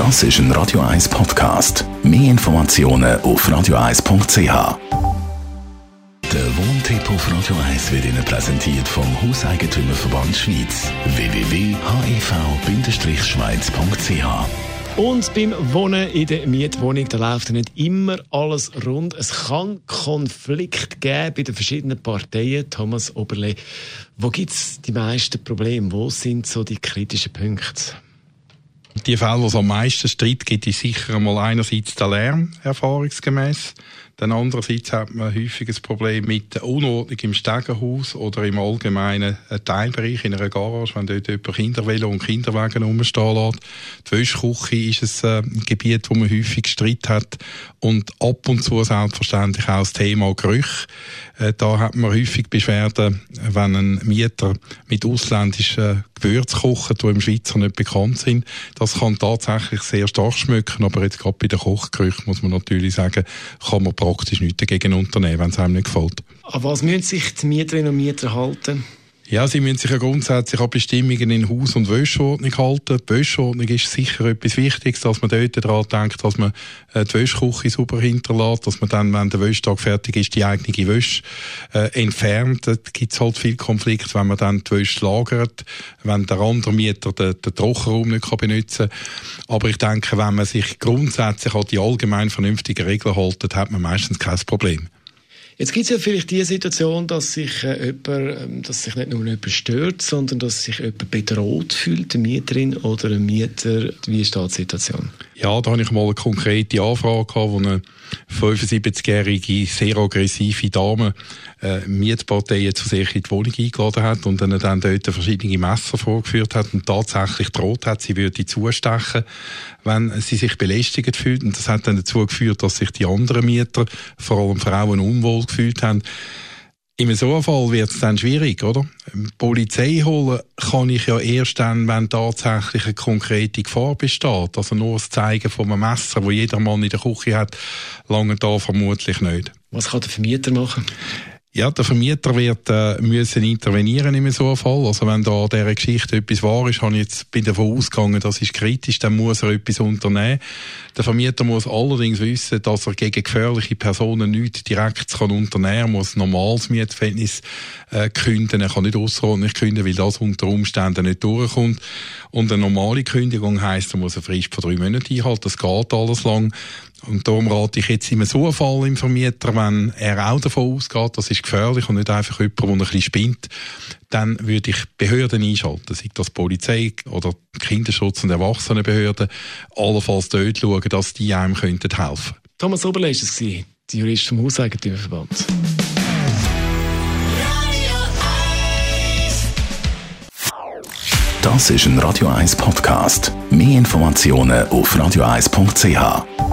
Das ist ein Radio 1 Podcast. Mehr Informationen auf radio1.ch. Der Wohntipp auf Radio 1 wird Ihnen präsentiert vom Hauseigentümerverband Schweiz. www.hev-schweiz.ch und beim Wohnen in der Mietwohnung, da läuft nicht immer alles rund. Es kann Konflikt geben bei den verschiedenen Parteien. Thomas Oberle, wo gibt es die meisten Probleme? Wo sind so die kritischen Punkte? Die Fälle, wo es am meisten Streit gibt, ist sicher einmal einerseits der Lärm, erfahrungsgemäß. Dann andererseits hat man häufig ein Problem mit der Unordnung im Stegenhaus oder im allgemeinen Teilbereich in einer Garage, wenn dort jemand Kindervelo und Kinderwagen rumstehen lässt. Die Wäschküche ist ein, äh, Gebiet, wo man häufig Streit hat. Und ab und zu selbstverständlich auch das Thema Gerüche. Äh, da hat man häufig Beschwerden, wenn ein Mieter mit ausländischen Gewürzen kocht, die im Schweizer nicht bekannt sind. Das kann tatsächlich sehr stark schmecken, aber jetzt gerade bei den Kochgerüchen muss man natürlich sagen, kann man praktisch nichts dagegen unternehmen, wenn es einem nicht gefällt. An was müssen sich die Mieterinnen und Mieter halten? Ja, sie müssen sich ja grundsätzlich an Bestimmungen in Haus- und Wäschordnung halten. Die Wäschordnung ist sicher etwas Wichtiges, dass man dort daran denkt, dass man äh, die Wäschküche sauber hinterlässt, dass man dann, wenn der Wäschtag fertig ist, die eigene Wäsche äh, entfernt. Da gibt es halt viel Konflikt, wenn man dann die Wäsche lagert, wenn der andere Mieter den, den Trockenraum nicht kann benutzen kann. Aber ich denke, wenn man sich grundsätzlich an die allgemein vernünftigen Regeln hält, hat man meistens kein Problem. Jetzt gibt es ja vielleicht die Situation, dass sich, äh, jemand, ähm, dass sich nicht nur jemand stört, sondern dass sich jemand bedroht fühlt, eine Mieterin oder ein Mieter. Wie ist da die Situation? Ja, da habe ich mal eine konkrete Anfrage gehabt, wo eine 75-jährige, sehr aggressive Dame äh, Mietparteien zu sich in die Wohnung eingeladen hat und dann, dann dort verschiedene Messer vorgeführt hat und tatsächlich droht hat, sie würde zustechen, wenn sie sich belästigt fühlt. Und das hat dann dazu geführt, dass sich die anderen Mieter, vor allem Frauen, unwohl gefühlt haben. In so einem Fall wird es dann schwierig, oder? Polizei holen kann ich ja erst dann, wenn tatsächlich eine konkrete Gefahr besteht. Also nur das Zeigen von einem Messer, wo jeder Mann in der Küche hat, lange da vermutlich nicht. Was kann der Vermieter machen? Ja, der Vermieter wird äh, müssen intervenieren in so einem Fall. Also wenn da an dieser Geschichte etwas wahr ist, habe ich jetzt bin davon ausgegangen, das ist kritisch, dann muss er etwas unternehmen. Der Vermieter muss allerdings wissen, dass er gegen gefährliche Personen nichts direkt kann unternehmen kann, muss ein normales Mietverhältnis äh, künden. Er kann nicht außerordentlich künden, weil das unter Umständen nicht durchkommt. Und eine normale Kündigung heisst, er muss eine Frist von drei Monaten einhalten. Das geht alles lang. Und darum rate ich jetzt immer so einen Fall im Vermieter, wenn er auch davon ausgeht, das ist gefährlich und nicht einfach jemand, der ein bisschen spinnt, dann würde ich Behörden einschalten, sei das Polizei oder Kinderschutz- und Erwachsenenbehörden, allenfalls dort schauen, dass die einem helfen könnten. Thomas Oberle war es, die Jurist vom Hauseigentümerverband. Das ist ein Radio 1 Podcast. Mehr Informationen auf radio1.ch.